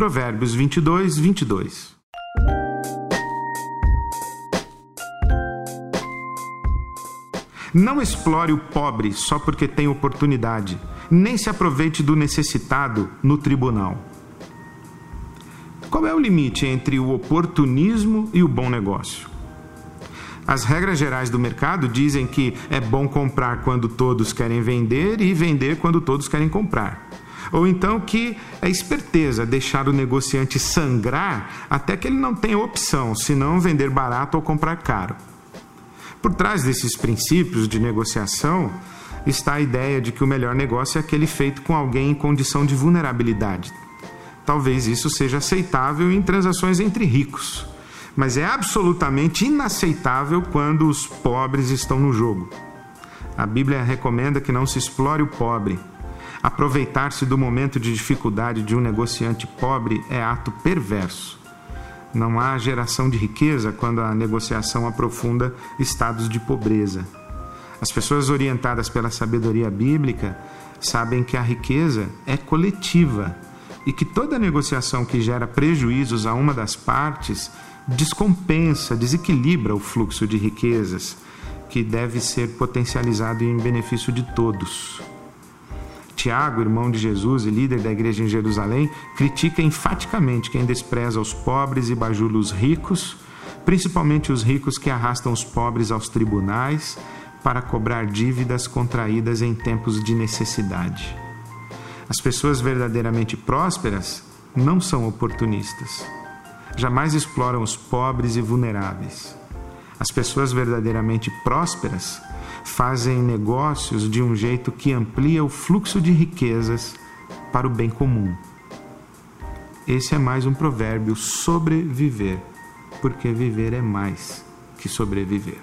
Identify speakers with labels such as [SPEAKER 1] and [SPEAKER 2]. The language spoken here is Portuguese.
[SPEAKER 1] Provérbios 22, 22. Não explore o pobre só porque tem oportunidade, nem se aproveite do necessitado no tribunal. Qual é o limite entre o oportunismo e o bom negócio? As regras gerais do mercado dizem que é bom comprar quando todos querem vender e vender quando todos querem comprar. Ou então que é esperteza deixar o negociante sangrar até que ele não tenha opção, senão vender barato ou comprar caro. Por trás desses princípios de negociação está a ideia de que o melhor negócio é aquele feito com alguém em condição de vulnerabilidade. Talvez isso seja aceitável em transações entre ricos, mas é absolutamente inaceitável quando os pobres estão no jogo. A Bíblia recomenda que não se explore o pobre. Aproveitar-se do momento de dificuldade de um negociante pobre é ato perverso. Não há geração de riqueza quando a negociação aprofunda estados de pobreza. As pessoas orientadas pela sabedoria bíblica sabem que a riqueza é coletiva e que toda negociação que gera prejuízos a uma das partes descompensa, desequilibra o fluxo de riquezas que deve ser potencializado em benefício de todos. Tiago, irmão de Jesus e líder da igreja em Jerusalém, critica enfaticamente quem despreza os pobres e bajula os ricos, principalmente os ricos que arrastam os pobres aos tribunais para cobrar dívidas contraídas em tempos de necessidade. As pessoas verdadeiramente prósperas não são oportunistas. Jamais exploram os pobres e vulneráveis. As pessoas verdadeiramente prósperas fazem negócios de um jeito que amplia o fluxo de riquezas para o bem comum. Esse é mais um provérbio sobreviver, porque viver é mais que sobreviver.